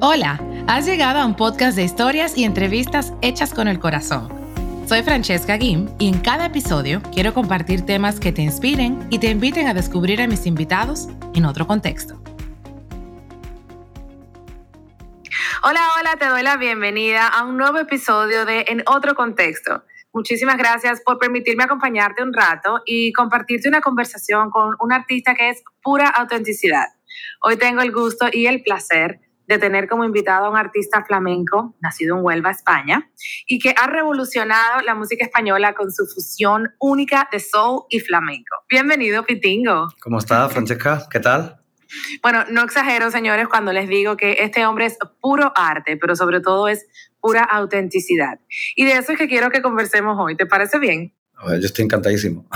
Hola, has llegado a un podcast de historias y entrevistas hechas con el corazón. Soy Francesca Guim y en cada episodio quiero compartir temas que te inspiren y te inviten a descubrir a mis invitados en otro contexto. Hola, hola, te doy la bienvenida a un nuevo episodio de En otro contexto. Muchísimas gracias por permitirme acompañarte un rato y compartirte una conversación con un artista que es pura autenticidad. Hoy tengo el gusto y el placer de tener como invitado a un artista flamenco nacido en Huelva, España, y que ha revolucionado la música española con su fusión única de soul y flamenco. Bienvenido, Pitingo. ¿Cómo estás, Francesca? ¿Qué tal? Bueno, no exagero, señores, cuando les digo que este hombre es puro arte, pero sobre todo es pura autenticidad. Y de eso es que quiero que conversemos hoy. ¿Te parece bien? Yo estoy encantadísimo.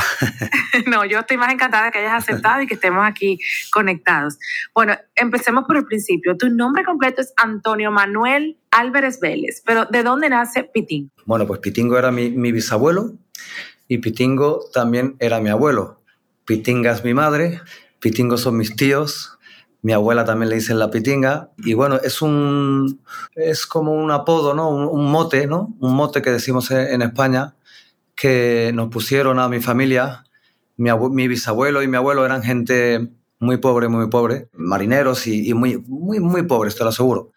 no, yo estoy más encantada de que hayas aceptado y que estemos aquí conectados. Bueno, empecemos por el principio. Tu nombre completo es Antonio Manuel Álvarez Vélez, pero ¿de dónde nace Pitingo? Bueno, pues Pitingo era mi, mi bisabuelo y Pitingo también era mi abuelo. Pitinga es mi madre, Pitingo son mis tíos, mi abuela también le dicen la pitinga y bueno, es un es como un apodo, ¿no? Un, un mote, ¿no? Un mote que decimos en España que nos pusieron a mi familia. Mi, bisabuelo y mi abuelo eran gente muy pobre, muy pobre, marineros y, muy, muy, muy pobres, te lo aseguro.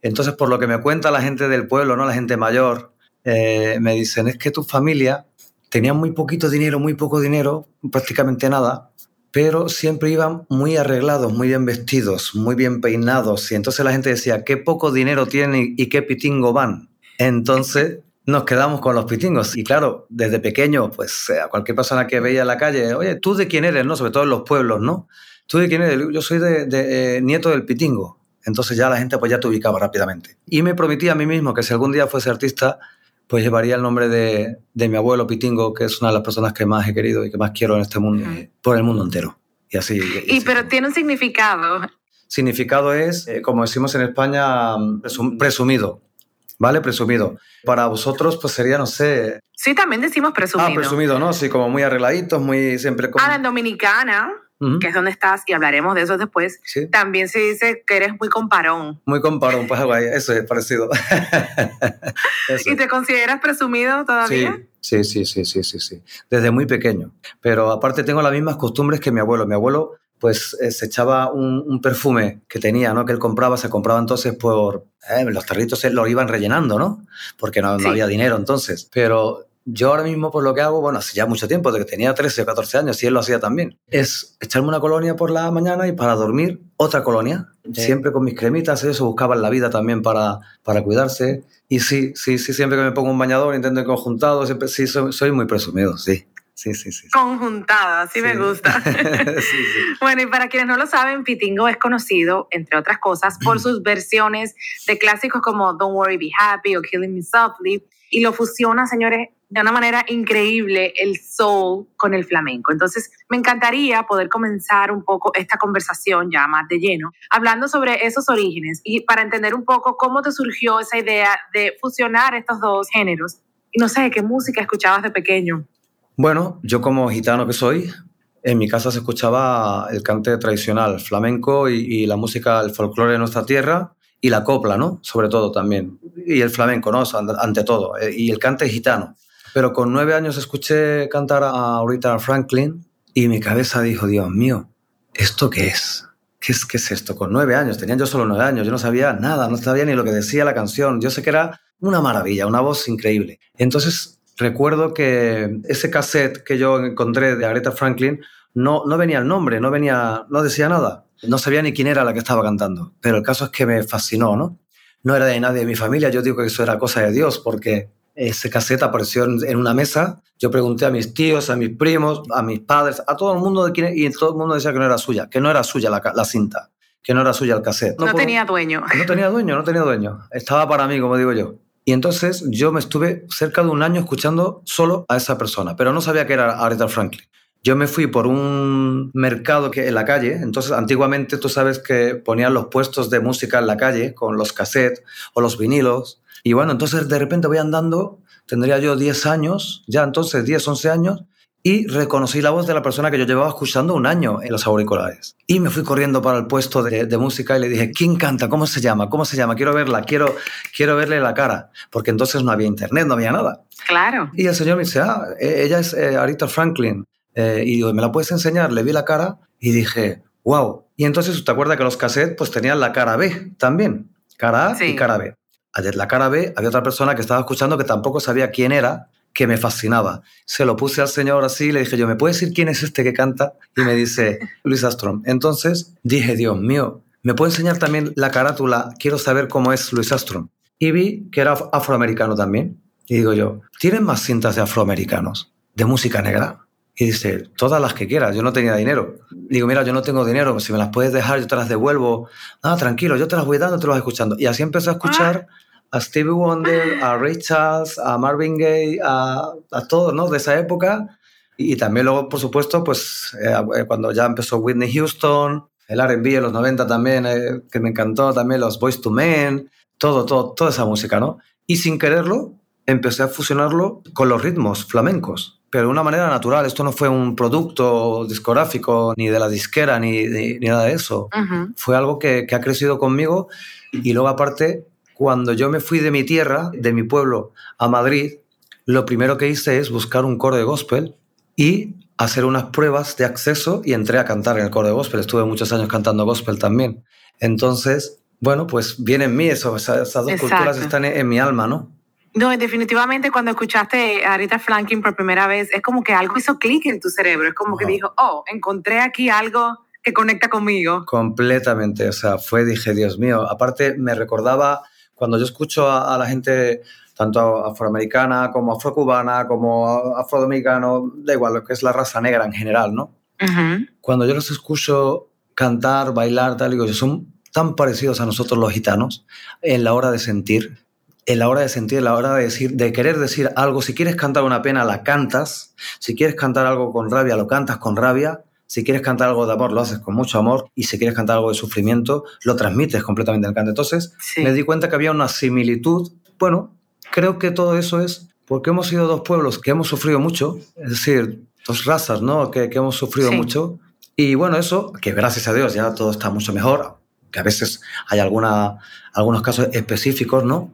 Entonces, por lo que me cuenta la gente del pueblo, ¿no? la gente mayor, eh, me dicen, es que tu familia tenía muy poquito dinero, muy poco dinero, prácticamente nada, pero siempre iban muy arreglados, muy bien vestidos, muy bien peinados. Y entonces la gente decía, qué poco dinero tienen y qué pitingo van. Entonces, nos quedamos con los pitingos. Y claro, desde pequeño, pues eh, a cualquier persona que veía en la calle, oye, ¿tú de quién eres? ¿no? Sobre todo en los pueblos, ¿no? ¿Tú de quién eres? Yo soy de, eh, nieto del pitingo. Entonces ya la gente pues ya te ubicaba rápidamente. Y me prometí a mí mismo que si algún día fuese artista, pues llevaría el nombre de, de mi abuelo Pitingo, que es una de las personas que más he querido y que más quiero en este mundo, por el mundo entero. Y así. Y, pero tiene un significado. Significado es, eh, como decimos en España, presumido. ¿Vale? Presumido. Para vosotros, pues sería, no sé... Sí, también decimos presumido. Ah, presumido, ¿no? Sí, como muy arregladitos, muy siempre... Como... Ah, en Dominicana, que es donde estás, y hablaremos de eso después, también se dice que eres muy comparón. Muy comparón, pues ahí, eso es parecido. ¿Y te consideras presumido todavía? Sí, sí, sí, sí, sí, sí. Desde muy pequeño. Pero aparte tengo las mismas costumbres que mi abuelo. Mi abuelo pues eh, se echaba un, perfume que tenía, ¿no? Que él compraba, se compraba entonces por... Eh, los territos lo iban rellenando, ¿no? Porque no, había dinero entonces. Pero yo ahora mismo, por lo que hago, bueno, hace ya mucho tiempo, desde que tenía 13 o 14 años, y él lo hacía también, es echarme una colonia por la mañana y para dormir otra colonia. Siempre con mis cremitas, ellos buscaban la vida también para, para cuidarse. Y sí, sí, sí, siempre que me pongo un bañador intento conjuntado, siempre, sí, soy, soy muy presumido, sí. Sí, sí, sí. Conjuntada, así me gusta. bueno, y para quienes no lo saben, Pitingo es conocido, entre otras cosas, por sus versiones de clásicos como Don't Worry, Be Happy o Killing Me Softly, y lo fusiona, señores, de una manera increíble el soul con el flamenco. Entonces, me encantaría poder comenzar un poco esta conversación ya más de lleno, hablando sobre esos orígenes y para entender un poco cómo te surgió esa idea de fusionar estos dos géneros. Y no sé, ¿qué música escuchabas de pequeño? Bueno, yo como gitano que soy, en mi casa se escuchaba el cante tradicional flamenco y, la música, el folclore de nuestra tierra y la copla, ¿no? Sobre todo también. Y el flamenco, ¿no? Ante todo. Eh, y el cante gitano. Pero con nueve años escuché cantar a Aretha Franklin y mi cabeza dijo, Dios mío, ¿esto qué es? ¿Qué es, ¿Qué es esto? Con nueve años, tenía yo solo nueve años, yo no sabía nada, no sabía ni lo que decía la canción. Yo sé que era una maravilla, una voz increíble. Entonces recuerdo que ese cassette que yo encontré de Aretha Franklin no, no venía el nombre, no, venía, no decía nada. No sabía ni quién era la que estaba cantando. Pero el caso es que me fascinó, ¿no? No era de nadie de mi familia, yo digo que eso era cosa de Dios, porque ese cassette apareció en una mesa. Yo pregunté a mis tíos, a mis primos, a mis padres, a todo el mundo de quién, y todo el mundo decía que no era suya, que no era suya la, la cinta, que no era suya el cassette. No, tenía dueño. No tenía dueño, no tenía dueño. Estaba para mí, como digo yo. Y entonces yo me estuve cerca de un año escuchando solo a esa persona, pero no sabía que era Aretha Franklin. Yo me fui por un mercado que en la calle, entonces antiguamente tú sabes que ponían los puestos de música en la calle con los cassettes o los vinilos. Y bueno, entonces de repente voy andando, tendría yo 10 años, ya entonces 10, 11 años, y reconocí la voz de la persona que yo llevaba escuchando un año en los auriculares. Y me fui corriendo para el puesto de, música y le dije, ¿quién canta? ¿Cómo se llama? ¿Cómo se llama? Quiero verla, quiero, quiero verle la cara, porque entonces no había internet, no había nada. Claro. Y el señor me dice, ah, e, ella es eh, Arita Franklin. Eh, y digo, ¿me la puedes enseñar? Le vi la cara y dije, wow. Y entonces, ¿te acuerdas que los cassettes pues tenían la cara B también? Cara A y cara B. Ayer la cara B había otra persona que estaba escuchando que tampoco sabía quién era, que me fascinaba. Se lo puse al señor así y le dije yo, ¿me puedes decir quién es este que canta? Y me dice, Luis Astrom. Entonces dije, Dios mío, ¿me puede enseñar también la carátula? Quiero saber cómo es Luis Astrom. Y vi que era afroamericano también. Y digo yo, ¿tienen más cintas de afroamericanos? ¿De música negra? Y dice, todas las que quieras, yo no tenía dinero. Digo, mira, yo no tengo dinero, si me las puedes dejar, yo te las devuelvo. Ah, tranquilo, yo te las voy dando, te las voy escuchando. Y así empecé a escuchar a Stevie Wonder, a Ray Charles, a Marvin Gaye, a, a todos, ¿no? De esa época. Y, también luego, por supuesto, pues eh, eh, cuando ya empezó Whitney Houston, el R&B en los 90 también, eh, que me encantó, también los Boys to Men, todo, todo, toda esa música, ¿no? Y sin quererlo, empecé a fusionarlo con los ritmos flamencos, pero de una manera natural. Esto no fue un producto discográfico, ni de la disquera, ni, ni, nada de eso. Fue algo que, que, ha crecido conmigo y luego aparte cuando yo me fui de mi tierra, de mi pueblo, a Madrid, lo primero que hice es buscar un coro de gospel y hacer unas pruebas de acceso y entré a cantar en el coro de gospel. Estuve muchos años cantando gospel también. Entonces, bueno, pues viene en mí eso, esas, dos culturas están en, mi alma, ¿no? No, definitivamente cuando escuchaste a Rita Franklin por primera vez, es como que algo hizo clic en tu cerebro, es como que dijo, oh, encontré aquí algo que conecta conmigo. Completamente, o sea, fue, dije, Dios mío, aparte me recordaba cuando yo escucho a, la gente, tanto afroamericana como afrocubana, como afrodominicano, da igual, lo que es la raza negra en general, ¿no? Cuando yo los escucho cantar, bailar, tal, digo, son tan parecidos a nosotros los gitanos en la hora de sentir, en la hora de sentir, en la hora de decir, de querer decir algo. Si quieres cantar una pena, la cantas. Si quieres cantar algo con rabia, lo cantas con rabia. Si quieres cantar algo de amor, lo haces con mucho amor. Y si quieres cantar algo de sufrimiento, lo transmites completamente en el canto. Entonces, me di cuenta que había una similitud. Bueno, creo que todo eso es porque hemos sido dos pueblos que hemos sufrido mucho, es decir, dos razas, ¿no? Que, que hemos sufrido mucho. Y bueno, eso, que gracias a Dios ya todo está mucho mejor, que a veces hay alguna, algunos casos específicos, ¿no?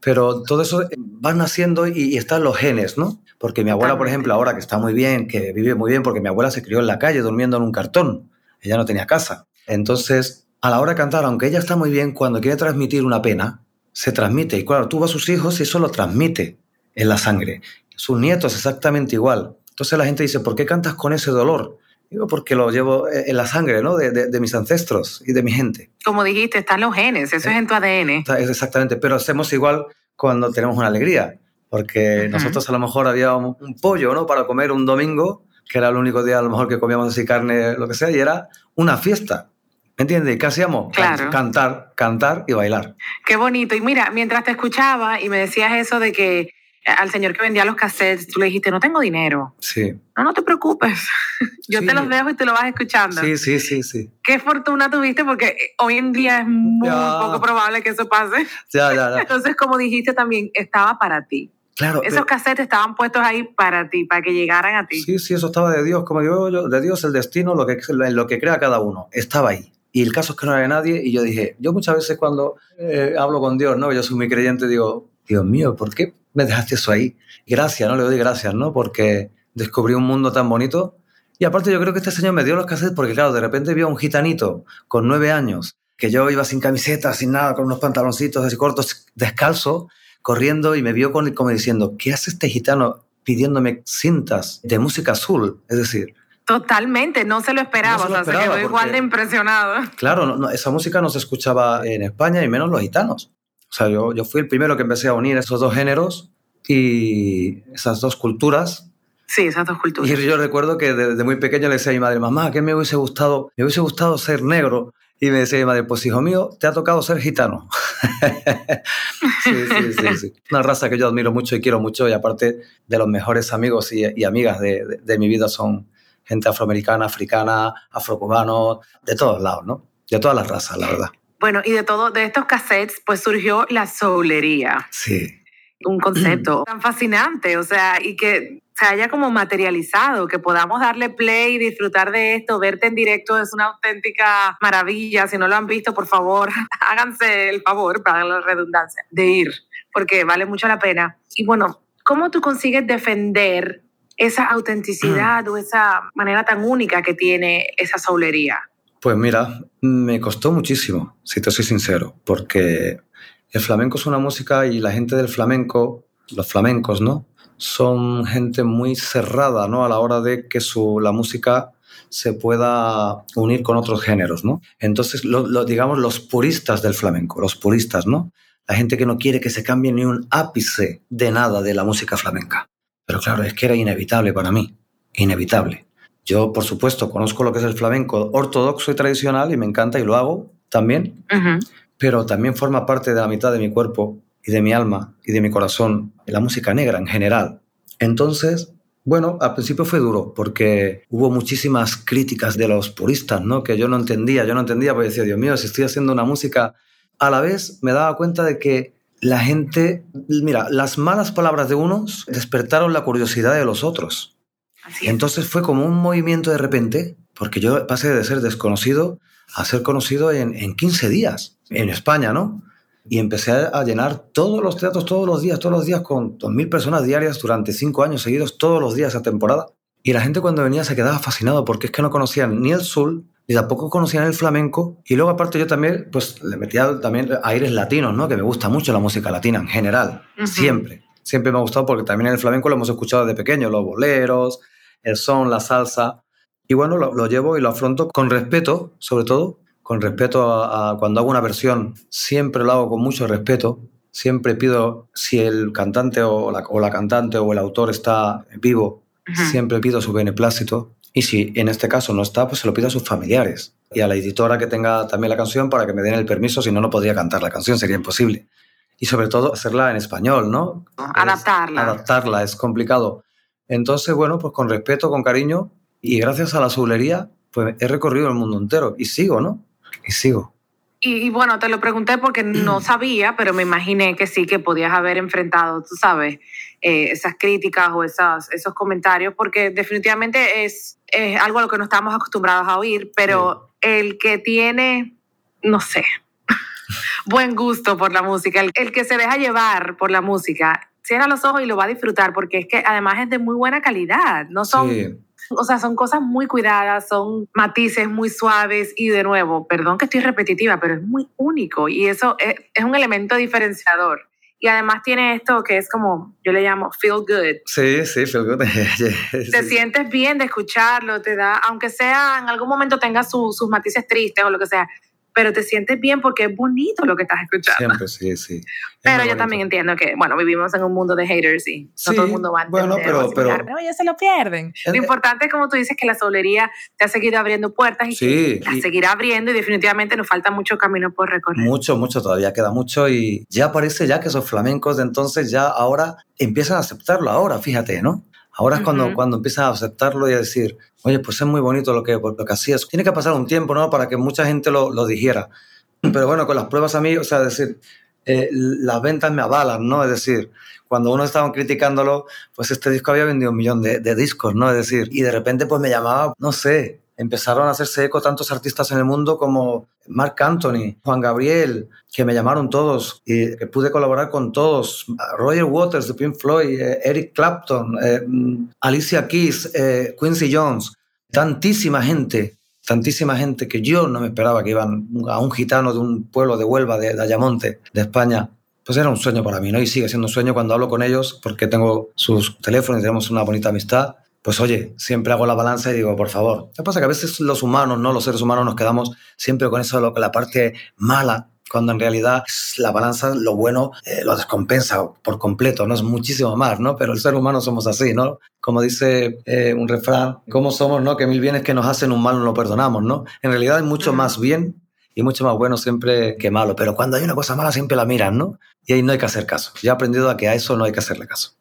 Pero todo eso va naciendo y, y están los genes, ¿no? Porque mi abuela, por ejemplo, ahora que está muy bien, que vive muy bien, porque mi abuela se crió en la calle durmiendo en un cartón. Ella no tenía casa. Entonces, a la hora de cantar, aunque ella está muy bien, cuando quiere transmitir una pena, se transmite. Y claro, tuvo a sus hijos y eso lo transmite en la sangre. Sus nietos exactamente igual. Entonces la gente dice, ¿por qué cantas con ese dolor? Digo, porque lo llevo en la sangre, ¿no? De, de, mis ancestros y de mi gente. Como dijiste, están los genes, eso es en tu ADN. Exactamente, pero hacemos igual cuando tenemos una alegría. Porque nosotros a lo mejor había un, pollo, ¿no? Para comer un domingo, que era el único día a lo mejor que comíamos así carne, lo que sea, y era una fiesta. ¿Me entiendes? ¿Y qué hacíamos? Claro. Cantar, cantar y bailar. Qué bonito. Y mira, mientras te escuchaba y me decías eso de que eh, al señor que vendía los cassettes, tú le dijiste, no tengo dinero. Sí. No, no te preocupes. Yo te los dejo y te lo vas escuchando. Sí, sí, sí, sí. Qué fortuna tuviste porque eh, hoy en día es muy poco probable que eso pase. Ya, ya, ya. Entonces, como dijiste también, estaba para ti. Claro, Esos cassettes estaban puestos ahí para ti, para que llegaran a ti. Sí, sí, eso estaba de Dios, como digo yo, de Dios el destino, lo que, lo que crea cada uno, estaba ahí. Y el caso es que no había nadie y yo dije, yo muchas veces cuando eh, hablo con Dios, ¿no? Yo soy muy creyente, digo, Dios mío, ¿por qué me dejaste eso ahí? Gracias, ¿no? Le doy gracias, ¿no? Porque descubrí un mundo tan bonito. Y aparte yo creo que este señor me dio los cassettes porque, claro, de repente vi a un gitanito con nueve años, que yo iba sin camiseta, sin nada, con unos pantaloncitos así cortos, descalzo, corriendo y me vio con, como diciendo, ¿qué hace este gitano pidiéndome cintas de música azul? Es decir... Totalmente, no se lo esperaba, o sea, se quedó igual de impresionado. Claro, esa música no se escuchaba en España y menos los gitanos. O sea, yo, yo fui el primero que empecé a unir esos dos géneros y esas dos culturas Sí, esas dos culturas. Y yo recuerdo que desde muy pequeño le decía a mi madre, mamá, ¿qué me hubiese gustado? Me hubiese gustado ser negro. Y me decía mi madre, pues hijo mío, te ha tocado ser gitano. sí, sí, sí, sí, Una raza que yo admiro mucho y quiero mucho y aparte de los mejores amigos y, amigas de, de, mi vida son gente afroamericana, africana, afrocubano, de todos lados, ¿no? De todas las razas, la verdad. Bueno, y de todo, de estos cassettes, pues surgió la soulería. Sí. Un concepto tan fascinante, o sea, y que se haya como materializado, que podamos darle play y disfrutar de esto, verte en directo es una auténtica maravilla. Si no lo han visto, por favor, háganse el favor, para la redundancia, de ir, porque vale mucho la pena. Y bueno, ¿cómo tú consigues defender esa autenticidad o esa manera tan única que tiene esa soulería? Pues mira, me costó muchísimo, si te soy sincero, porque el flamenco es una música y la gente del flamenco, los flamencos, ¿no? Son gente muy cerrada ¿no? a la hora de que su, la música se pueda unir con otros géneros, ¿no? Entonces, lo, digamos, los puristas del flamenco, los puristas, ¿no? La gente que no quiere que se cambie ni un ápice de nada de la música flamenca. Pero claro, es que era inevitable para mí, inevitable. Yo, por supuesto, conozco lo que es el flamenco ortodoxo y tradicional y me encanta y lo hago también, pero también forma parte de la mitad de mi cuerpo y de mi alma y de mi corazón la música negra en general. Entonces, bueno, al principio fue duro porque hubo muchísimas críticas de los puristas, ¿no? Que yo no entendía, yo no entendía porque decía, Dios mío, si estoy haciendo una música, a la vez me daba cuenta de que la gente, mira, las malas palabras de unos despertaron la curiosidad de los otros. Entonces fue como un movimiento de repente, porque yo pasé de ser desconocido a ser conocido en, en 15 días, en España, ¿no? Y empecé a llenar todos los teatros todos los días, todos los días con 2.000 personas diarias durante cinco años seguidos, todos los días esa temporada. Y la gente cuando venía se quedaba fascinado porque es que no conocían ni el sur, ni tampoco conocían el flamenco. Y luego aparte yo también, pues le metía también aires latinos, ¿no? Que me gusta mucho la música latina en general, siempre. Siempre me ha gustado porque también el flamenco lo hemos escuchado desde pequeño, los boleros, el son, la salsa. Y bueno, lo, lo llevo y lo afronto con respeto, sobre todo, con respeto a, cuando hago una versión, siempre lo hago con mucho respeto. Siempre pido, si el cantante o la, o la cantante o el autor está vivo, siempre pido su beneplácito. Y si en este caso no está, pues se lo pido a sus familiares y a la editora que tenga también la canción para que me den el permiso, si no, no podría cantar la canción, sería imposible. Y sobre todo hacerla en español, ¿no? Adaptarla. adaptarla, es complicado. Entonces, bueno, pues con respeto, con cariño y gracias a la azulería, pues he recorrido el mundo entero y sigo, ¿no? Y sigo. Y, bueno, te lo pregunté porque no sabía, pero me imaginé que sí, que podías haber enfrentado, tú sabes, eh, esas críticas o esas, esos comentarios, porque definitivamente es, algo a lo que no estamos acostumbrados a oír, pero el que tiene, no sé, buen gusto por la música, el, el, que se deja llevar por la música, cierra los ojos y lo va a disfrutar, porque es que además es de muy buena calidad, no son... O sea, son cosas muy cuidadas, son matices muy suaves y de nuevo, perdón que estoy repetitiva, pero es muy único y eso es, es un elemento diferenciador. Y además tiene esto que es como, yo le llamo feel good. Sí, sí, feel good. Te sientes bien de escucharlo, te da, aunque sea en algún momento tenga sus matices tristes o lo que sea, pero te sientes bien porque es bonito lo que estás escuchando. Siempre, sí, sí. pero yo también entiendo que, bueno, vivimos en un mundo de haters y no todo el mundo va a entender. Bueno, pero, pero, pero ya se lo pierden. Lo importante es, como tú dices, que la solería te ha seguido abriendo puertas y sí, la seguirá abriendo y definitivamente nos falta mucho camino por recorrer. Mucho, mucho, todavía queda mucho y ya parece ya que esos flamencos de entonces ya ahora empiezan a aceptarlo ahora, fíjate, ¿no? Ahora es cuando, cuando empiezas a aceptarlo y a decir, oye, pues es muy bonito lo que, lo que hacías. Tiene que pasar un tiempo, ¿no? Para que mucha gente lo, lo dijera. Pero bueno, con las pruebas a mí, o sea, decir, eh, las ventas me avalan, ¿no? Es decir, cuando uno estaba criticándolo, pues este disco había vendido un millón de, de discos, ¿no? Es decir, y de repente pues me llamaba, no sé, empezaron a hacerse eco tantos artistas en el mundo como Mark Anthony, Juan Gabriel, que me llamaron todos y pude colaborar con todos, Roger Waters de Pink Floyd, eh, Eric Clapton, eh, mm, Alicia Keys, eh, Quincy Jones, tantísima gente, tantísima gente que yo no me esperaba que iban a un gitano de un pueblo de Huelva, de, de Ayamonte, de España, pues era un sueño para mí, ¿no? Y sigue siendo un sueño cuando hablo con ellos, porque tengo sus teléfonos y tenemos una bonita amistad pues oye, siempre hago la balanza y digo, por favor. Lo que pasa es que a veces los humanos, ¿no? Los seres humanos nos quedamos siempre con eso, lo que la parte mala, cuando en realidad la balanza, lo bueno, eh, lo descompensa por completo, ¿no? Es muchísimo más, ¿no? Pero el ser humano somos así, ¿no? Como dice eh, un refrán, ¿cómo somos, no? Que mil bienes que nos hacen un mal no lo perdonamos, ¿no? En realidad hay mucho más bien y mucho más bueno siempre que malo, pero cuando hay una cosa mala siempre la miran, ¿no? Y ahí no hay que hacer caso. Ya he aprendido a que a eso no hay que hacerle caso.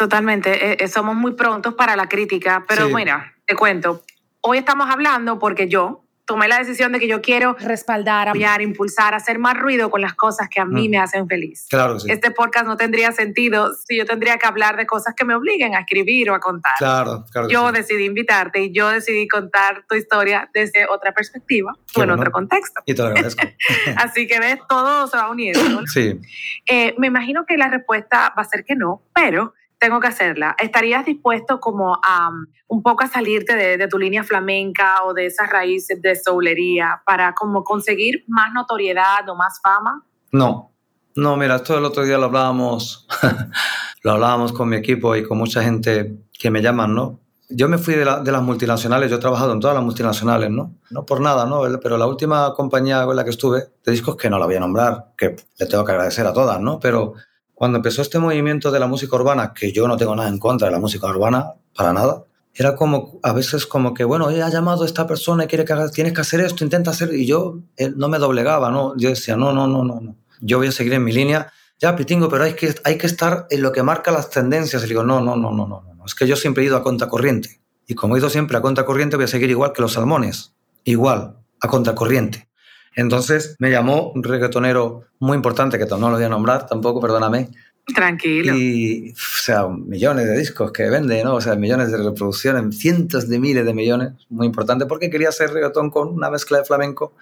Totalmente, eh, eh, somos muy prontos para la crítica, pero mira, te cuento, hoy estamos hablando porque yo tomé la decisión de que yo quiero respaldar, apoyar, impulsar, hacer más ruido con las cosas que a mí mm. me hacen feliz. Claro sí. Este podcast no tendría sentido si yo tendría que hablar de cosas que me obliguen a escribir o a contar. Claro, claro. Yo decidí invitarte y yo decidí contar tu historia desde otra perspectiva o en otro contexto. Y te lo agradezco. Así que ves, todo se va uniendo. Sí. Eh, me imagino que la respuesta va a ser que no, pero tengo que hacerla. ¿Estarías dispuesto como a um, un poco a salirte de, tu línea flamenca o de esas raíces de soulería para como conseguir más notoriedad o más fama? No, no, mira, esto el otro día lo hablábamos, lo hablábamos con mi equipo y con mucha gente que me llaman, ¿no? Yo me fui de, de, las multinacionales, yo he trabajado en todas las multinacionales, ¿no? No por nada, ¿no? Pero la última compañía con la que estuve de discos, que no la voy a nombrar, que le tengo que agradecer a todas, ¿no? Pero cuando empezó este movimiento de la música urbana, que yo no tengo nada en contra de la música urbana, para nada, era como a veces como que, bueno, ha llamado a esta persona y quiere que tienes que hacer esto, intenta hacer, y yo no me doblegaba, ¿no? Yo decía, no, no, no, no, no, yo voy a seguir en mi línea, ya, Pitingo, pero hay que, hay que estar en lo que marca las tendencias. Y digo, no, no, no, no, no, no, es que yo siempre he ido a contracorriente. Y como he ido siempre a contracorriente, voy a seguir igual que los salmones, igual, a contracorriente. Entonces me llamó un reggaetonero muy importante, que no lo voy a nombrar tampoco, perdóname. Tranquilo. Y, o sea, millones de discos que vende, ¿no? O sea, millones de reproducciones, cientos de miles de millones, muy importante, porque quería hacer reggaetón con una mezcla de flamenco.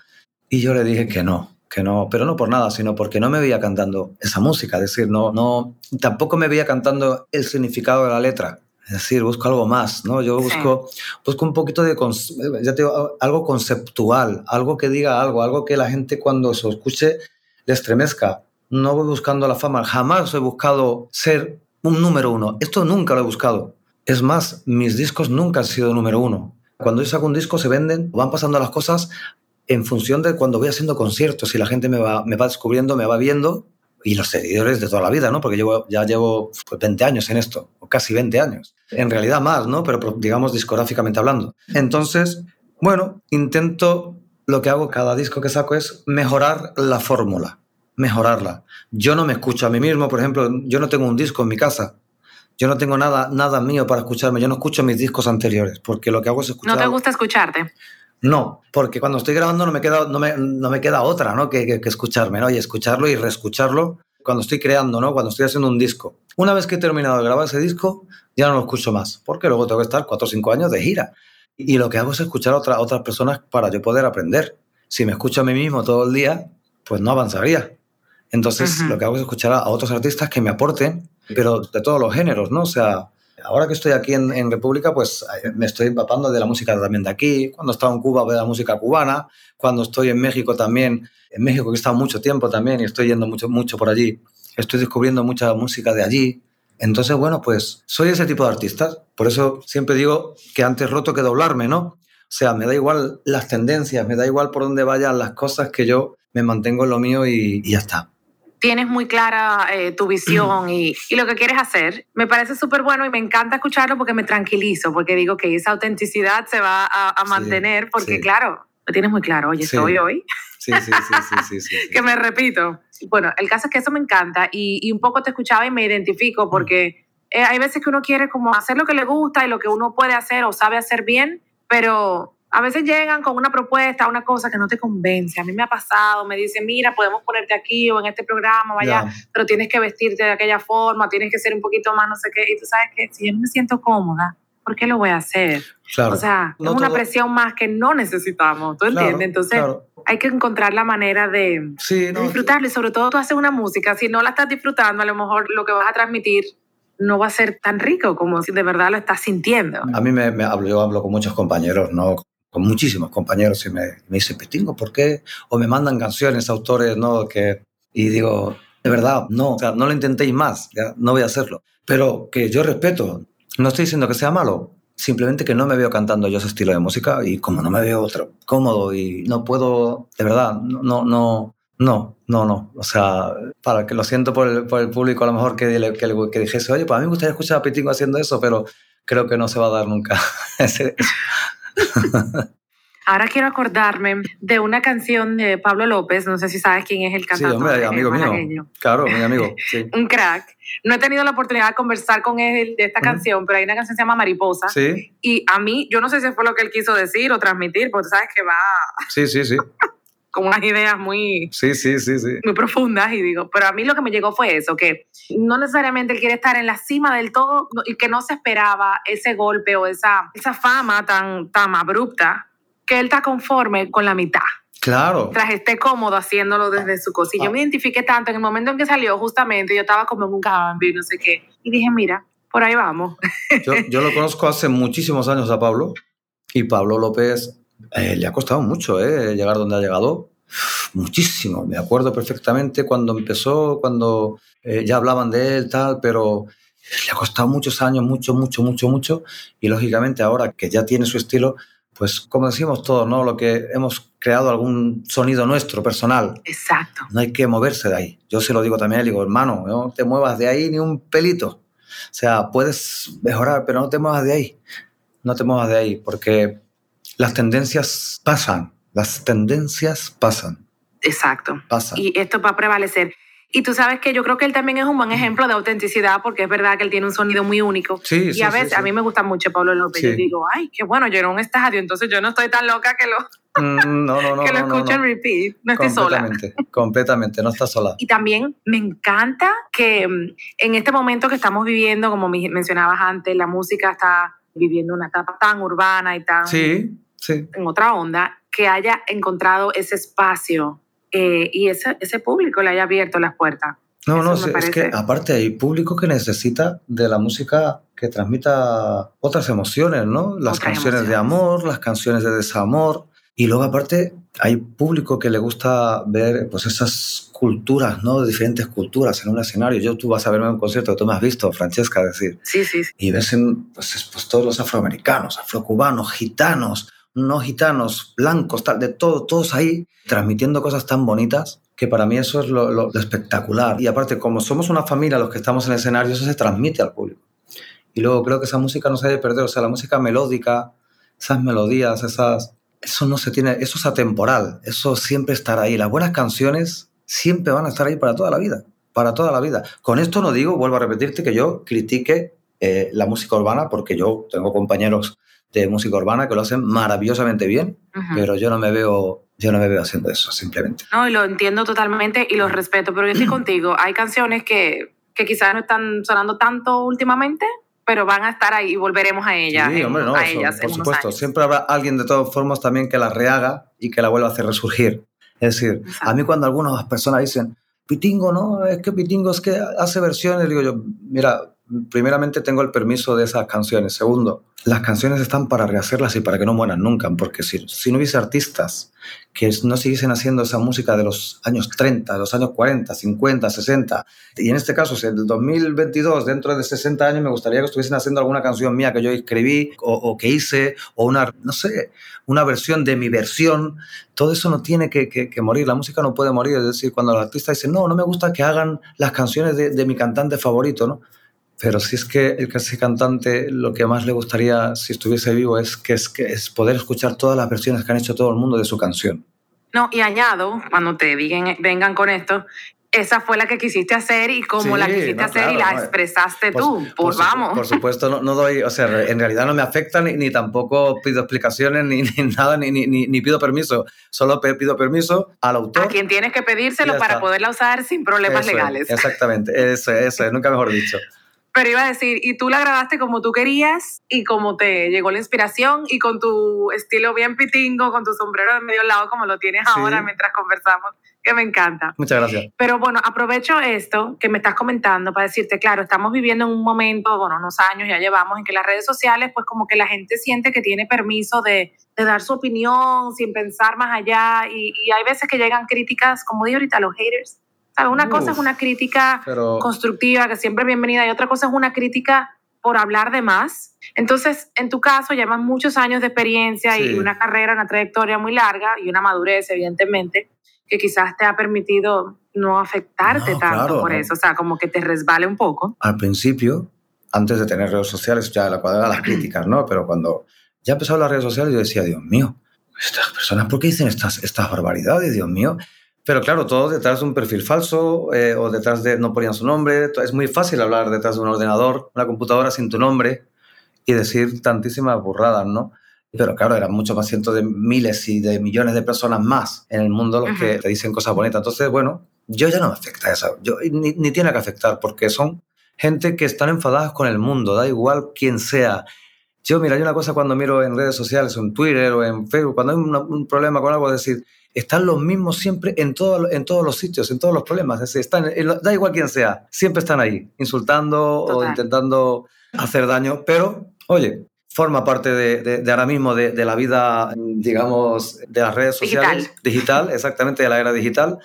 Y yo le dije que no, que no, pero no por nada, sino porque no me veía cantando esa música, es decir, no, no, tampoco me veía cantando el significado de la letra. Es decir, busco algo más, ¿no? Yo busco, busco un poquito de, ya te algo conceptual, algo que diga algo, algo que la gente cuando se escuche le estremezca. No voy buscando la fama, jamás he buscado ser un número uno. Esto nunca lo he buscado. Es más, mis discos nunca han sido número uno. Cuando yo saco un disco se venden, van pasando las cosas en función de cuando voy haciendo conciertos y la gente me va, me va descubriendo, me va viendo y los seguidores de toda la vida, ¿no? Porque llevo, ya llevo 20 pues, años en esto, o casi 20 años. En realidad más, ¿no? Pero digamos discográficamente hablando. Entonces, bueno, intento, lo que hago cada disco que saco es mejorar la fórmula, mejorarla. Yo no me escucho a mí mismo, por ejemplo, yo no tengo un disco en mi casa. Yo no tengo nada, nada mío para escucharme. Yo no escucho mis discos anteriores, porque lo que hago es escuchar. ¿No te gusta escucharte? No, porque cuando estoy grabando no me queda, no me, no me queda otra ¿no? que, que, escucharme, ¿no? Y escucharlo y reescucharlo cuando estoy creando, ¿no? Cuando estoy haciendo un disco. Una vez que he terminado de grabar ese disco, ya no lo escucho más, porque luego tengo que estar cuatro o cinco años de gira. Y lo que hago es escuchar a otras personas para yo poder aprender. Si me escucho a mí mismo todo el día, pues no avanzaría. Entonces, lo que hago es escuchar a otros artistas que me aporten, pero de todos los géneros, ¿no? O sea, Ahora que estoy aquí en, República, pues eh, me estoy empapando de la música también de aquí. Cuando estaba en Cuba, veo la música cubana. Cuando estoy en México también, en México que he estado mucho tiempo también y estoy yendo mucho, mucho por allí, estoy descubriendo mucha música de allí. Entonces, bueno, pues soy ese tipo de artista. Por eso siempre digo que antes roto que doblarme, ¿no? O sea, me da igual las tendencias, me da igual por dónde vayan las cosas que yo me mantengo en lo mío y ya está tienes muy clara eh, tu visión y, y, lo que quieres hacer. Me parece súper bueno y me encanta escucharlo porque me tranquilizo, porque digo que esa autenticidad se va a, mantener, porque claro, lo tienes muy claro, oye, estoy hoy. Sí, sí, sí, sí, que me repito. Bueno, el caso es que eso me encanta y, y un poco te escuchaba y me identifico porque eh, hay veces que uno quiere como hacer lo que le gusta y lo que uno puede hacer o sabe hacer bien, pero a veces llegan con una propuesta, una cosa que no te convence. A mí me ha pasado, me dicen, mira, podemos ponerte aquí o en este programa, vaya, pero tienes que vestirte de aquella forma, tienes que ser un poquito más no sé qué. Y tú sabes que si yo no me siento cómoda, ¿por qué lo voy a hacer? o sea, es una presión más que no necesitamos, ¿tú entiendes? Entonces hay que encontrar la manera de, disfrutarlo y sobre todo tú haces una música, si no la estás disfrutando, a lo mejor lo que vas a transmitir no va a ser tan rico como si de verdad lo estás sintiendo. A mí me, me hablo, yo hablo con muchos compañeros, ¿no? Con muchísimos compañeros y me, me dicen, Petingo, ¿por qué? O me mandan canciones, autores, ¿no? Que, y digo, de verdad, no, o sea, no lo intentéis más, ya, no voy a hacerlo. Pero que yo respeto, no estoy diciendo que sea malo, simplemente que no me veo cantando yo ese estilo de música y como no me veo otro cómodo y no puedo, de verdad, no, no, no, no, no, no. O sea, para que lo siento por el, por el público, a lo mejor que, que, que, dijese, oye, pues a mí me gustaría escuchar a Petingo haciendo eso, pero creo que no se va a dar nunca. Ahora quiero acordarme de una canción de Pablo López, no sé si sabes quién es el cantante. Sí, hombre, amigo mío. Claro, mi amigo. Un crack. No he tenido la oportunidad de conversar con él de esta canción, pero hay una canción que se llama Mariposa. Sí. Y a mí, yo no sé si fue lo que él quiso decir o transmitir, porque tú sabes que va. Sí, sí, sí. con unas ideas muy, sí, sí, sí, sí. muy profundas y digo, pero a mí lo que me llegó fue eso, que no necesariamente él quiere estar en la cima del todo y que no se esperaba ese golpe o esa, esa fama tan, tan abrupta que él está conforme con la mitad. Claro. Tras esté cómodo haciéndolo desde su cocina. Yo ah. me identifiqué tanto en el momento en que salió, justamente, yo estaba como en un cambio y no sé qué. Y dije, mira, por ahí vamos. Yo, yo lo conozco hace muchísimos años a Pablo y Pablo López eh, le ha costado mucho eh, llegar donde ha llegado. Muchísimo. Me acuerdo perfectamente cuando empezó, cuando eh, ya hablaban de él, tal, pero le ha costado muchos años, mucho, mucho, mucho, mucho. Y lógicamente ahora que ya tiene su estilo, pues como decimos todos, ¿no? Lo que hemos creado algún sonido nuestro, personal. Exacto. No hay que moverse de ahí. Yo se lo digo también, le digo, hermano, no te muevas de ahí ni un pelito. O sea, puedes mejorar, pero no te muevas de ahí. No te muevas de ahí, porque las tendencias pasan. Las tendencias pasan. Exacto. Pasan. Y esto va a prevalecer. Y tú sabes que yo creo que él también es un buen ejemplo de autenticidad porque es verdad que él tiene un sonido muy único. Sí, y a veces, a mí me gusta mucho Pablo López. Yo digo, ay, qué bueno, yo era un estadio, entonces yo no estoy tan loca que lo, mm, no, no, no, que lo escuche en repeat. No estoy sola. Completamente, completamente, no estás sola. Y también me encanta que mm, en este momento que estamos viviendo, como mencionabas antes, la música está viviendo una etapa tan urbana y tan sí, sí. en otra onda, que haya encontrado ese espacio eh, y ese, ese público le haya abierto las puertas. No, no, es que aparte hay público que necesita de la música que transmita otras emociones, ¿no? Las canciones de amor, las canciones de desamor. Y luego aparte hay público que le gusta ver pues esas culturas, ¿no? Diferentes culturas en un escenario. Yo tú vas a verme en un concierto que tú me has visto, Francesca, decir. Sí, sí. sí. Y ves en, pues, pues todos los afroamericanos, afrocubanos, gitanos, no gitanos, blancos, tal, de todo, todos ahí transmitiendo cosas tan bonitas que para mí eso es lo, espectacular. Y aparte, como somos una familia los que estamos en el escenario, eso se transmite al público. Y luego creo que esa música no se debe perder, o sea, la música melódica, esas melodías, esas... Eso no se tiene, eso es atemporal, eso siempre estará ahí. Las buenas canciones siempre van a estar ahí para toda la vida, para toda la vida. Con esto no digo, vuelvo a repetirte, que yo critique eh, la música urbana, porque yo tengo compañeros de música urbana que lo hacen maravillosamente bien, pero yo no me veo yo no me veo haciendo eso, simplemente. No, y lo entiendo totalmente y lo respeto, pero yo estoy contigo. Hay canciones que, que quizás no están sonando tanto últimamente, pero van a estar ahí y volveremos a ellas. Sí, hombre, no, a ellas por supuesto. Siempre habrá alguien de todas formas también que la rehaga y que la vuelva a hacer resurgir. Es decir, a mí cuando algunas personas dicen, Pitingo, no, es que Pitingo es que hace versiones, digo yo, mira, primeramente tengo el permiso de esas canciones. Segundo, las canciones están para rehacerlas y para que no mueran nunca, porque si, si no hubiese artistas que no siguiesen haciendo esa música de los años 30, de los años 40, 50, 60, y en este caso, si en el 2022, dentro de 60 años, me gustaría que estuviesen haciendo alguna canción mía que yo escribí o, que hice, o una, no sé, una versión de mi versión, todo eso no tiene que, que, morir, la música no puede morir, es decir, cuando los artistas dicen, no, no me gusta que hagan las canciones de, de mi cantante favorito, ¿no? Pero si es que el casi cantante lo que más le gustaría si estuviese vivo es que, es que es poder escuchar todas las versiones que han hecho todo el mundo de su canción. No, y añado, cuando te digan, vengan con esto, esa fue la que quisiste hacer y como la quisiste hacer y la expresaste tú. Pues vamos. Por supuesto, no, doy, o sea, en realidad no me afecta ni, ni tampoco pido explicaciones ni, ni nada, ni, ni, ni, pido permiso. Solo pido permiso al autor. A quien tienes que pedírselo para poderla usar sin problemas legales. exactamente, eso, eso es, nunca mejor dicho. Pero iba a decir, y tú la grabaste como tú querías y como te llegó la inspiración y con tu estilo bien pitingo, con tu sombrero de medio lado como lo tienes ahora mientras conversamos, que me encanta. Muchas gracias. Pero bueno, aprovecho esto que me estás comentando para decirte, claro, estamos viviendo en un momento, bueno, unos años ya llevamos en que las redes sociales, pues como que la gente siente que tiene permiso de, de dar su opinión sin pensar más allá y, y hay veces que llegan críticas, como digo ahorita, los haters una cosa es una crítica constructiva, que siempre es bienvenida, y otra cosa es una crítica por hablar de más. Entonces, en tu caso, llevas muchos años de experiencia y una carrera, una trayectoria muy larga y una madurez, evidentemente, que quizás te ha permitido no afectarte tanto por eso, o sea, como que te resbale un poco. Al principio, antes de tener redes sociales, ya la cuadrada las críticas, ¿no? Pero cuando ya empezaron las redes sociales, yo decía, Dios mío, estas personas, ¿por qué dicen estas, estas barbaridades, Dios mío? Pero claro, todo detrás de un perfil falso eh, o detrás de no ponían su nombre. Es muy fácil hablar detrás de un ordenador, una computadora sin tu nombre y decir tantísimas burradas, ¿no? Pero claro, eran muchos más cientos de miles y de millones de personas más en el mundo los que te dicen cosas bonitas. Entonces, bueno, yo ya no me afecta eso. Yo, ni, ni tiene que afectar porque son gente que están enfadadas con el mundo, da igual quién sea. Yo, mira, hay una cosa cuando miro en redes sociales, en Twitter o en Facebook, cuando hay un problema con algo, es decir, están los mismos siempre en, todo, en todos los sitios, en todos los problemas. Es decir, están, da igual quién sea, siempre están ahí, insultando o intentando hacer daño, pero, oye, forma parte de, de, ahora mismo de, de, la vida, digamos, de las redes sociales. Digital. Digital, exactamente, de la era digital.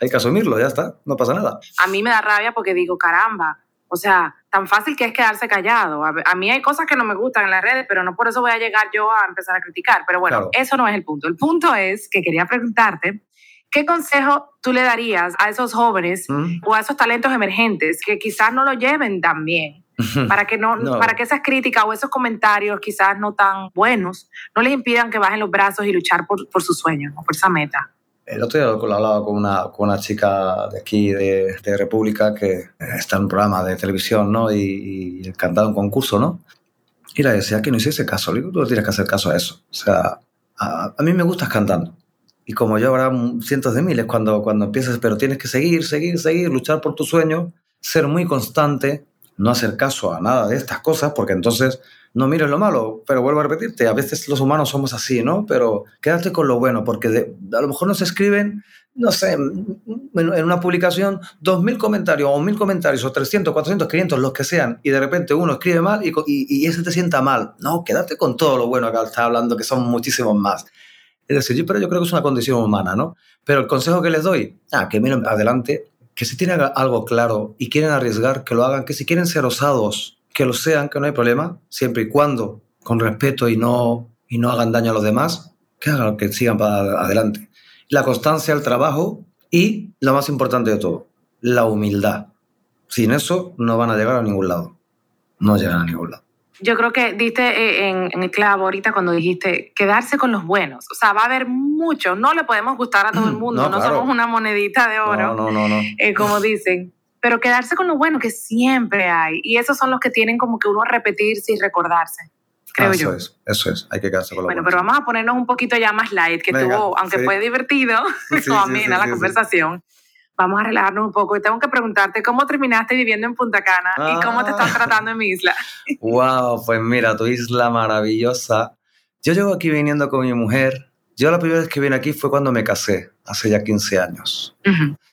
Hay que asumirlo, ya está, no pasa nada. A mí me da rabia porque digo, caramba, o sea, tan fácil que es quedarse callado. A, mí hay cosas que no me gustan en las redes, pero no por eso voy a llegar yo a empezar a criticar. Pero bueno, eso no es el punto. El punto es que quería preguntarte, ¿qué consejo tú le darías a esos jóvenes ¿Mm? o a esos talentos emergentes que quizás no lo lleven tan bien? para que no, para que esas críticas o esos comentarios quizás no tan buenos no les impidan que bajen los brazos y luchar por, por sus sueños, por esa meta. El otro día lo hablaba con una, con una chica de aquí, de, de, República, que está en un programa de televisión, ¿no? Y, y cantaba un concurso, ¿no? Y le decía que no hiciese caso. Le digo, tú tienes que hacer caso a eso. O sea, a, a, mí me gustas cantando. Y como yo habrá cientos de miles cuando, cuando empiezas, pero tienes que seguir, seguir, seguir, luchar por tu sueño, ser muy constante, no hacer caso a nada de estas cosas, porque entonces no mires lo malo, pero vuelvo a repetirte, a veces los humanos somos así, ¿no? Pero quédate con lo bueno, porque a lo mejor nos escriben, no sé, en una publicación, 2.000 comentarios, o 1.000 comentarios, o 300, 400, 500, los que sean, y de repente uno escribe mal y, y, ese te sienta mal. No, quédate con todo lo bueno que está hablando, que son muchísimos más. Es decir, yo, pero yo creo que es una condición humana, ¿no? Pero el consejo que les doy, ah, que miren adelante, que si tienen algo claro y quieren arriesgar, que lo hagan, que si quieren ser osados, que lo sean, que no hay problema, siempre y cuando con respeto y no, y no hagan daño a los demás, que hagan, que sigan para adelante. La constancia, el trabajo y, lo más importante de todo, la humildad. Sin eso no van a llegar a ningún lado. No llegan a ningún lado. Yo creo que diste eh, en, el clavo ahorita cuando dijiste quedarse con los buenos. O sea, va a haber mucho. No le podemos gustar a todo el mundo. No, somos una monedita de oro. No, no, no. Eh, como dicen pero quedarse con lo bueno que siempre hay. Y esos son los que tienen como que uno repetirse y recordarse. Creo eso yo. es, eso es, hay que quedarse con lo bueno. Bueno, pero vamos a ponernos un poquito ya más light, que tuvo, aunque fue divertido, sí, amena la conversación, vamos a relajarnos un poco. Y tengo que preguntarte cómo terminaste viviendo en Punta Cana y cómo te estás ah. tratando en mi isla. wow, pues mira, tu isla maravillosa. Yo llevo aquí viniendo con mi mujer. Yo la primera vez que vine aquí fue cuando me casé, hace ya 15 años.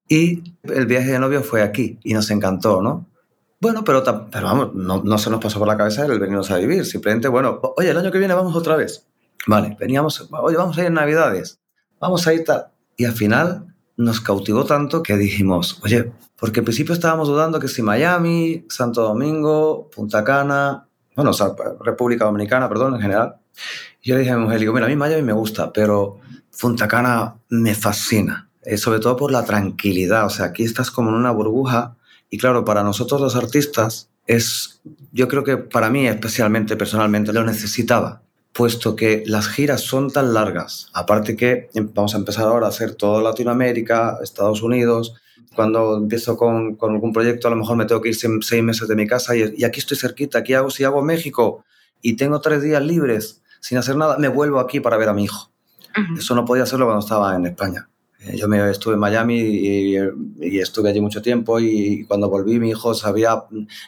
Y el viaje de novio fue aquí y nos encantó, ¿no? Bueno, pero, pero vamos, no, no, se nos pasó por la cabeza el venirnos a vivir. Simplemente, bueno, oye, el año que viene vamos otra vez. Vale, veníamos, oye, vamos a ir en Navidades. Vamos a ir tal. Y al final nos cautivó tanto que dijimos, oye, porque al principio estábamos dudando que si Miami, Santo Domingo, Punta Cana, bueno, República Dominicana, perdón, en general. Yo le dije a mi mujer, digo, mira, a mí Miami me gusta, pero Punta Cana me fascina. Eh, sobre todo por la tranquilidad. O sea, aquí estás como en una burbuja y claro, para nosotros los artistas es, yo creo que para mí especialmente, personalmente, lo necesitaba, puesto que las giras son tan largas. Aparte que vamos a empezar ahora a hacer toda Latinoamérica, Estados Unidos. Cuando empiezo con, con algún proyecto, a lo mejor me tengo que ir seis meses de mi casa y, y aquí estoy cerquita. Aquí hago, si hago México y tengo tres días libres sin hacer nada, me vuelvo aquí para ver a mi hijo. Eso no podía hacerlo cuando estaba en España. Eh, yo me estuve en Miami y, estuve allí mucho tiempo y cuando volví mi hijo sabía,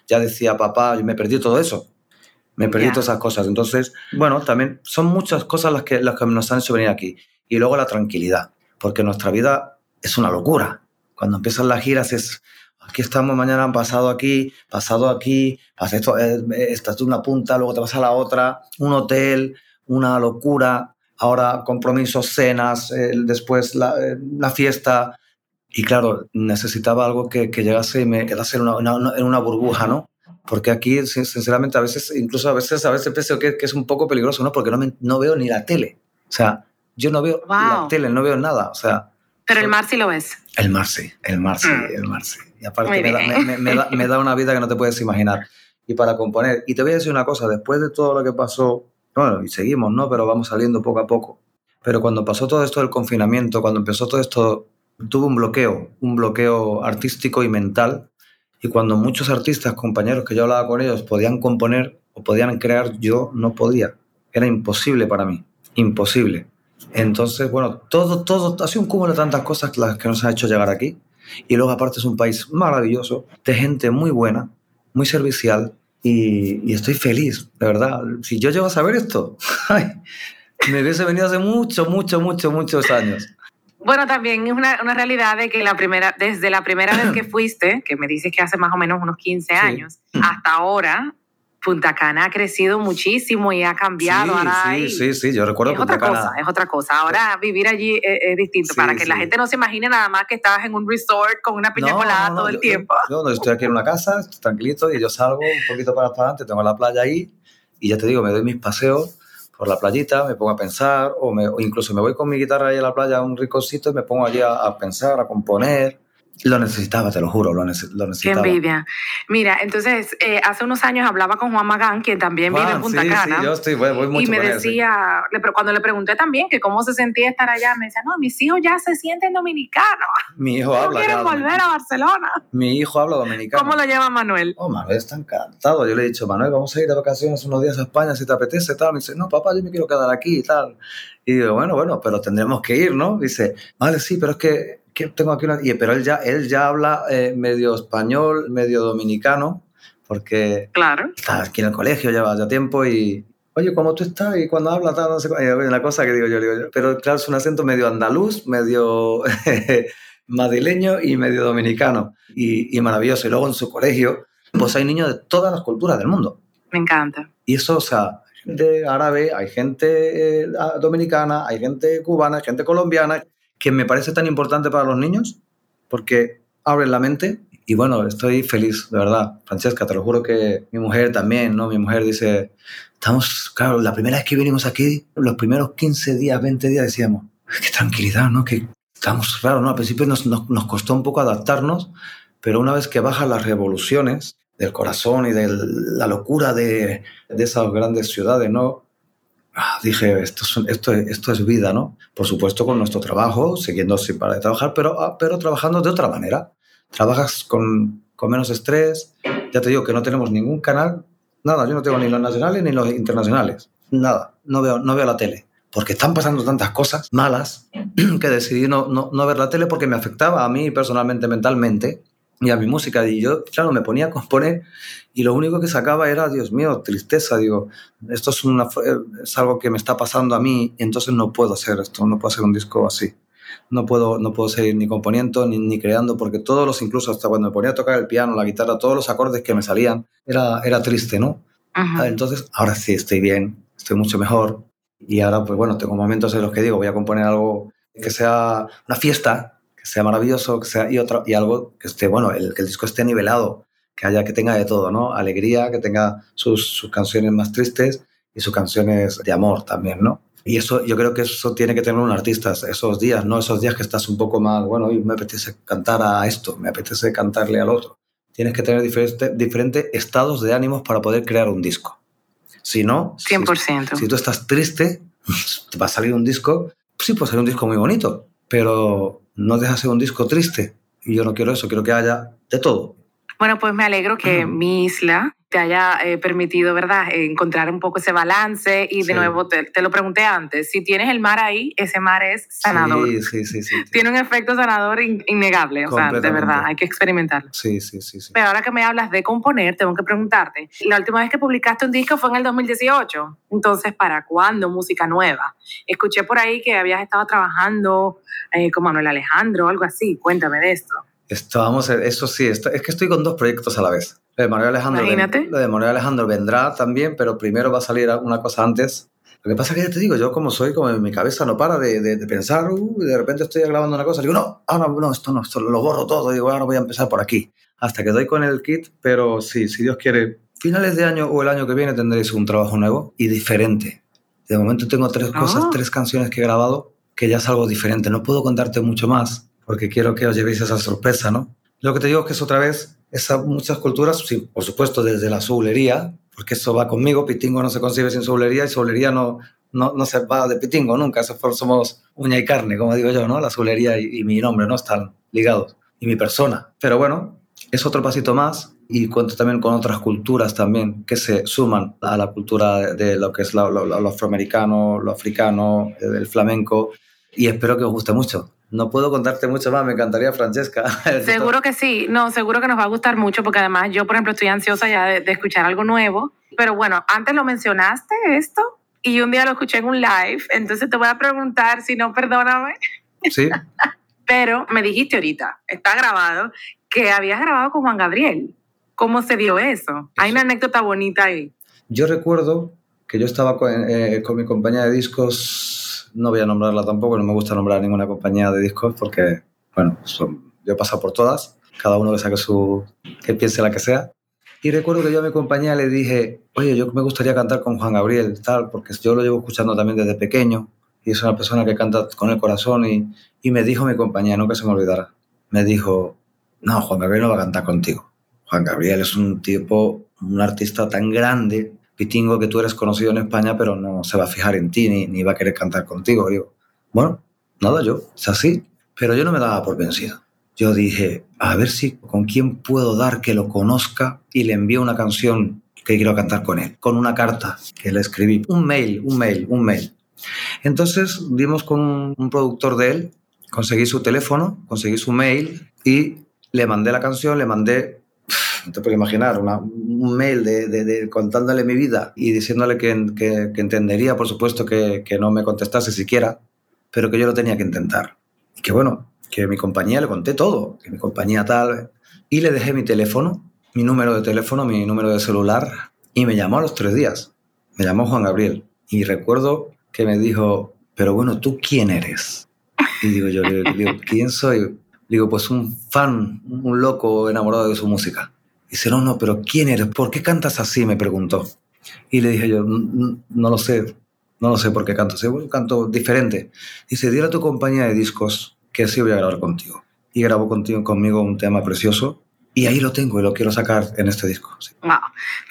ya decía papá, me perdí todo eso. Me perdí todas esas cosas. Entonces, bueno, también son muchas cosas las que, las que nos han hecho venir aquí. Y luego la tranquilidad, porque nuestra vida es una locura. Cuando empiezan las giras es, aquí estamos, mañana han pasado aquí, pasado aquí, pasa esto, eh, estás de una punta, luego te vas a la otra, un hotel, una locura ahora compromisos, cenas, después eh, la, fiesta. Y claro, necesitaba algo que, que llegase y me quedase en una, en una, burbuja, ¿no? Porque aquí, sinceramente, a veces, incluso a veces, a veces pienso que, que es un poco peligroso, ¿no? Porque no, no veo ni la tele. O sea, yo no veo la tele, no veo nada. O sea, pero el mar sí lo ves. El mar sí, el mar sí, mm. el mar sí. Y aparte me da, me, me, da, me da, una vida que no te puedes imaginar. Y para componer, y te voy a decir una cosa, después de todo lo que pasó bueno, y seguimos, ¿no? Pero vamos saliendo poco a poco. Pero cuando pasó todo esto del confinamiento, cuando empezó todo esto, tuve un bloqueo, un bloqueo artístico y mental. Y cuando muchos artistas, compañeros que yo hablaba con ellos, podían componer o podían crear, yo no podía. Era imposible para mí, imposible. Entonces, bueno, todo, todo, ha sido un cúmulo de tantas cosas las que nos han hecho llegar aquí. Y luego aparte es un país maravilloso, de gente muy buena, muy servicial, y, estoy feliz, de verdad. Si yo llego a saber esto, me hubiese venido hace mucho, mucho, mucho, muchos años. Bueno, también es una, una, realidad de que la primera, desde la primera vez que fuiste, que me dices que hace más o menos unos 15 años, hasta ahora, Punta Cana ha crecido muchísimo y ha cambiado. Sí, sí, sí, sí, yo recuerdo es otra cosa, es otra cosa. Ahora vivir allí es, distinto, para que la gente no se imagine nada más que estabas en un resort con una piña colada todo el tiempo. Yo, no, estoy aquí en una casa, estoy tranquilito y yo salgo un poquito para adelante, tengo la playa ahí y ya te digo, me doy mis paseos por la playita, me pongo a pensar o, me, incluso me voy con mi guitarra ahí a la playa a un ricocito y me pongo allí a, a pensar, a componer lo necesitaba, te lo juro, lo, necesitaba. Qué envidia. Mira, entonces, eh, hace unos años hablaba con Juan Magán, quien también vive en Punta Cana. Sí, yo estoy, voy, mucho Y me decía, cuando le pregunté también que cómo se sentía estar allá, me decía, no, mis hijos ya se sienten dominicanos. Mi hijo habla. quieren volver a Barcelona. Mi hijo habla dominicano. ¿Cómo lo lleva Manuel? Oh, Manuel está encantado. Yo le he dicho, Manuel, vamos a ir de vacaciones unos días a España si te apetece, tal. Me dice, no, papá, yo me quiero quedar aquí y tal. Y digo, bueno, bueno, pero tendremos que ir, ¿no? Dice, vale, sí, pero es que tengo aquí una... Pero él ya, él ya habla eh, medio español, medio dominicano, porque claro. está aquí en el colegio, lleva ya tiempo y... Oye, ¿cómo tú estás? Y cuando habla, tal, no sé Una cosa que digo yo, digo yo. Pero claro, es un acento medio andaluz, medio madrileño y medio dominicano. Y, y maravilloso. Y luego en su colegio, pues hay niños de todas las culturas del mundo. Me encanta. Y eso, o sea, gente árabe, hay gente eh, dominicana, hay gente cubana, hay gente colombiana, que me parece tan importante para los niños porque abren la mente y bueno, estoy feliz, de verdad. Francesca, te lo juro que mi mujer también, ¿no? Mi mujer dice, estamos, claro, la primera vez que vinimos aquí, los primeros 15 días, 20 días decíamos, qué tranquilidad, ¿no? Que estamos, claro, ¿no? Al principio nos, nos, costó un poco adaptarnos, pero una vez que bajan las revoluciones del corazón y de la locura de, de esas grandes ciudades, ¿no? Ah, dije, esto es, esto, esto es vida, ¿no? Por supuesto con nuestro trabajo, siguiendo sin parar de trabajar, pero, ah, pero trabajando de otra manera. Trabajas con, con menos estrés. Ya te digo que no tenemos ningún canal, nada, yo no tengo ni los nacionales ni los internacionales, nada, no veo, no veo la tele. Porque están pasando tantas cosas malas que decidí no, no, no ver la tele porque me afectaba a mí personalmente, mentalmente y a mi música. Y yo, claro, me ponía a componer y lo único que sacaba era, Dios mío, tristeza. Digo, esto es, una, es algo que me está pasando a mí, y entonces no puedo hacer esto, no puedo hacer un disco así. No puedo, no puedo seguir ni componiendo ni, ni creando, porque todos los, incluso hasta cuando me ponía a tocar el piano, la guitarra, todos los acordes que me salían, era, era triste, ¿no? Entonces, ahora sí, estoy bien, estoy mucho mejor. Y ahora, pues bueno, tengo momentos en los que digo, voy a componer algo que sea una fiesta, sea maravilloso, que sea, y, otro, y algo que esté, bueno, el, que el disco esté nivelado, que haya, que tenga de todo, ¿no? Alegría, que tenga sus, sus canciones más tristes y sus canciones de amor también, ¿no? Y eso, yo creo que eso tiene que tener un artista, esos días, ¿no? Esos días que estás un poco más, bueno, hoy me apetece cantar a esto, me apetece cantarle al otro. Tienes que tener diferentes diferentes estados de ánimos para poder crear un disco. Si no, 100%. Si, si tú estás triste, te va a salir un disco, sí puede salir un disco muy bonito, pero no deja ser un disco triste. Y yo no quiero eso, quiero que haya de todo. Bueno, pues me alegro que mi isla te haya eh, permitido, ¿verdad?, encontrar un poco ese balance y de nuevo te, lo pregunté antes, si tienes el mar ahí, ese mar es sanador. Sí, sí, sí. sí Tiene un efecto sanador innegable, o sea, de verdad, hay que experimentarlo. Sí, sí, sí, sí. Pero ahora que me hablas de componer, tengo que preguntarte, la última vez que publicaste un disco fue en el 2018, entonces, ¿para cuándo música nueva? Escuché por ahí que habías estado trabajando eh, con Manuel Alejandro, algo así, cuéntame de esto. Estábamos, eso sí, es que estoy con dos proyectos a la vez. Lo de Manuel Alejandro, lo de Manuel Alejandro vendrá también, pero primero va a salir una cosa antes. Lo que pasa es que ya te digo, yo como soy, como en mi cabeza no para de, de, pensar, uh, de repente estoy grabando una cosa, digo, no, ahora no, esto no, esto lo borro todo, digo, ahora voy a empezar por aquí. Hasta que doy con el kit, pero sí, si Dios quiere, finales de año o el año que viene tendréis un trabajo nuevo y diferente. De momento tengo tres cosas, ah. tres canciones que he grabado que ya es algo diferente. No puedo contarte mucho más porque quiero que os llevéis esa sorpresa, ¿no? Lo que te digo es que es otra vez esa, muchas culturas, sí, por supuesto, desde la soulería, porque eso va conmigo, Pitingo no se concibe sin soulería y soulería no, no, no se va de pitingo nunca, somos uña y carne, como digo yo, ¿no? La azulería y, y mi nombre no están ligados, y mi persona. Pero bueno, es otro pasito más y cuento también con otras culturas también que se suman a la cultura de lo que es lo, lo afroamericano, lo africano, el flamenco y espero que os guste mucho. No puedo contarte mucho más, me encantaría, Francesca. Seguro que sí, no, seguro que nos va a gustar mucho porque además yo, por ejemplo, estoy ansiosa ya de, escuchar algo nuevo. Pero bueno, antes lo mencionaste esto y un día lo escuché en un live, entonces te voy a preguntar, si no, perdóname. Sí. Pero me dijiste ahorita, está grabado, que habías grabado con Juan Gabriel. ¿Cómo se dio eso? Hay una anécdota bonita ahí. Yo recuerdo que yo estaba con, eh, con mi compañía de discos no voy a nombrarla tampoco, no me gusta nombrar ninguna compañía de discos porque, bueno, son, yo he pasado por todas, cada uno que saque su, que piense la que sea. Y recuerdo que yo a mi compañía le dije, oye, yo me gustaría cantar con Juan Gabriel, tal, porque yo lo llevo escuchando también desde pequeño y es una persona que canta con el corazón y, y me dijo mi compañía, no que se me olvidara, me dijo, no, Juan Gabriel no va a cantar contigo. Juan Gabriel es un tipo, un artista tan grande Pitingo, que tú eres conocido en España, pero no se va a fijar en ti ni, ni va a querer cantar contigo. Digo, bueno, nada, yo, es así. Pero yo no me daba por vencido. Yo dije, a ver si con quién puedo dar que lo conozca y le envío una canción que quiero cantar con él, con una carta que le escribí, un mail, un mail, un mail. Entonces dimos con un, productor de él, conseguí su teléfono, conseguí su mail y le mandé la canción, le mandé te puedes imaginar, un mail de, contándole mi vida y diciéndole que, entendería, por supuesto, que, no me contestase siquiera, pero que yo lo tenía que intentar. Y que bueno, que mi compañía le conté todo, que mi compañía tal, y le dejé mi teléfono, mi número de teléfono, mi número de celular, y me llamó a los tres días. Me llamó Juan Gabriel. Y recuerdo que me dijo, pero bueno, ¿tú quién eres? Y digo yo, digo, ¿quién soy? Digo, pues un fan, un loco enamorado de su música. Dice, no, no, pero ¿quién eres? ¿Por qué cantas así? Me preguntó. Y le dije yo, no, lo sé, no lo sé por qué canto así. Bueno, canto diferente. Dice, dile a tu compañía de discos que sí voy a grabar contigo. Y grabó contigo, conmigo un tema precioso. Y ahí lo tengo y lo quiero sacar en este disco. Wow.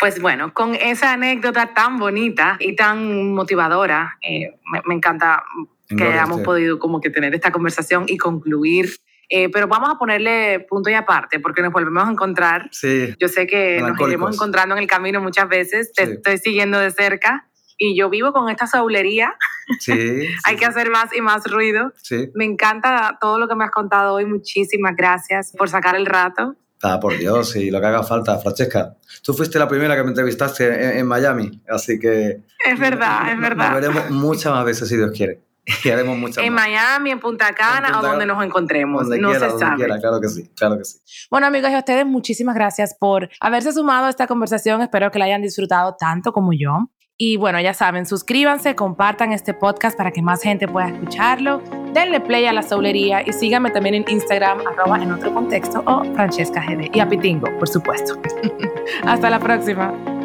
Pues bueno, con esa anécdota tan bonita y tan motivadora, eh, me, encanta que hayamos podido como que tener esta conversación y concluir eh, pero vamos a ponerle punto y aparte, porque nos volvemos a encontrar. Sí. Yo sé que nos iremos encontrando en el camino muchas veces. Te estoy siguiendo de cerca y yo vivo con esta saulería. Sí. Hay que hacer más y más ruido. Sí. Me encanta todo lo que me has contado hoy. Muchísimas gracias por sacar el rato. Ah, por Dios, y lo que haga falta, Francesca. Tú fuiste la primera que me entrevistaste en, Miami, así que... Es verdad, es verdad. Nos veremos muchas más veces si Dios quiere. y haremos muchas En Miami, en Punta Cana o donde nos encontremos. no se sabe. claro que sí, claro que sí. Bueno, amigos, y a ustedes muchísimas gracias por haberse sumado a esta conversación. Espero que la hayan disfrutado tanto como yo. Y bueno, ya saben, suscríbanse, compartan este podcast para que más gente pueda escucharlo. Denle play a la soulería y síganme también en Instagram, arroba en otro contexto o Francesca GD. Y a Pitingo, por supuesto. Hasta la próxima.